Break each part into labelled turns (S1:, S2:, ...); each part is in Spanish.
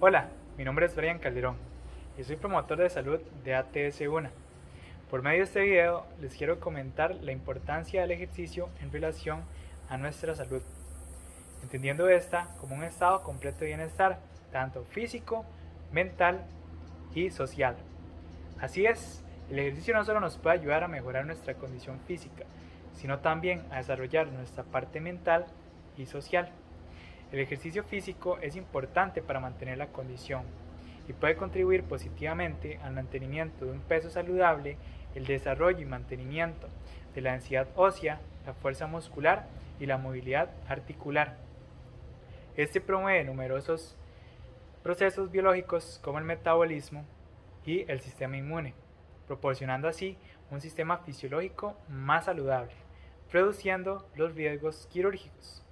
S1: Hola, mi nombre es Brian Calderón y soy promotor de salud de ATS1. Por medio de este video les quiero comentar la importancia del ejercicio en relación a nuestra salud, entendiendo esta como un estado completo de bienestar, tanto físico, mental y social. Así es, el ejercicio no solo nos puede ayudar a mejorar nuestra condición física, sino también a desarrollar nuestra parte mental y social. El ejercicio físico es importante para mantener la condición y puede contribuir positivamente al mantenimiento de un peso saludable, el desarrollo y mantenimiento de la densidad ósea, la fuerza muscular y la movilidad articular. Este promueve numerosos procesos biológicos como el metabolismo y el sistema inmune, proporcionando así un sistema fisiológico más saludable, reduciendo los riesgos quirúrgicos.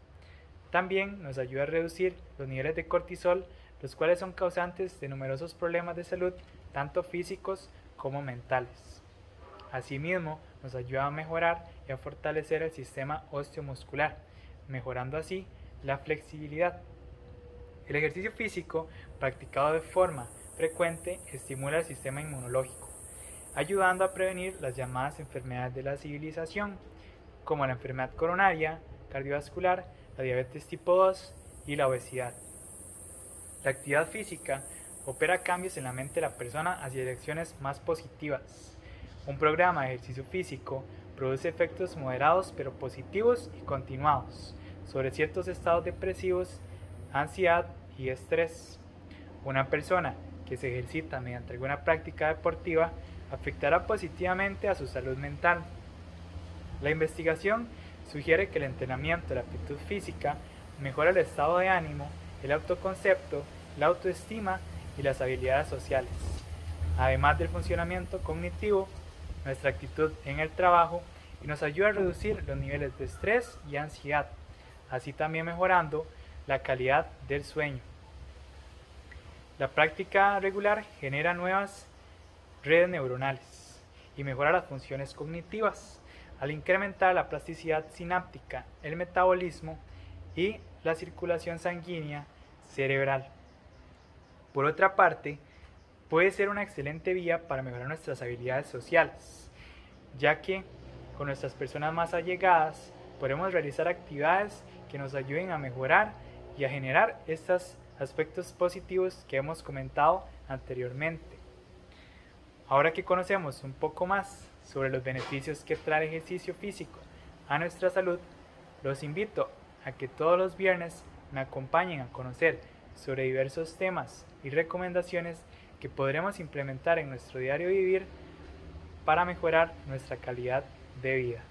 S1: También nos ayuda a reducir los niveles de cortisol, los cuales son causantes de numerosos problemas de salud, tanto físicos como mentales. Asimismo, nos ayuda a mejorar y a fortalecer el sistema osteomuscular, mejorando así la flexibilidad. El ejercicio físico practicado de forma frecuente estimula el sistema inmunológico, ayudando a prevenir las llamadas enfermedades de la civilización, como la enfermedad coronaria, cardiovascular, la diabetes tipo 2 y la obesidad. La actividad física opera cambios en la mente de la persona hacia direcciones más positivas. Un programa de ejercicio físico produce efectos moderados pero positivos y continuados sobre ciertos estados depresivos, ansiedad y estrés. Una persona que se ejercita mediante alguna práctica deportiva afectará positivamente a su salud mental. La investigación sugiere que el entrenamiento de la aptitud física mejora el estado de ánimo, el autoconcepto, la autoestima y las habilidades sociales. Además del funcionamiento cognitivo, nuestra actitud en el trabajo y nos ayuda a reducir los niveles de estrés y ansiedad, así también mejorando la calidad del sueño. La práctica regular genera nuevas redes neuronales y mejora las funciones cognitivas al incrementar la plasticidad sináptica, el metabolismo y la circulación sanguínea cerebral. Por otra parte, puede ser una excelente vía para mejorar nuestras habilidades sociales, ya que con nuestras personas más allegadas podemos realizar actividades que nos ayuden a mejorar y a generar estos aspectos positivos que hemos comentado anteriormente. Ahora que conocemos un poco más sobre los beneficios que trae el ejercicio físico a nuestra salud, los invito a que todos los viernes me acompañen a conocer sobre diversos temas y recomendaciones que podremos implementar en nuestro diario vivir para mejorar nuestra calidad de vida.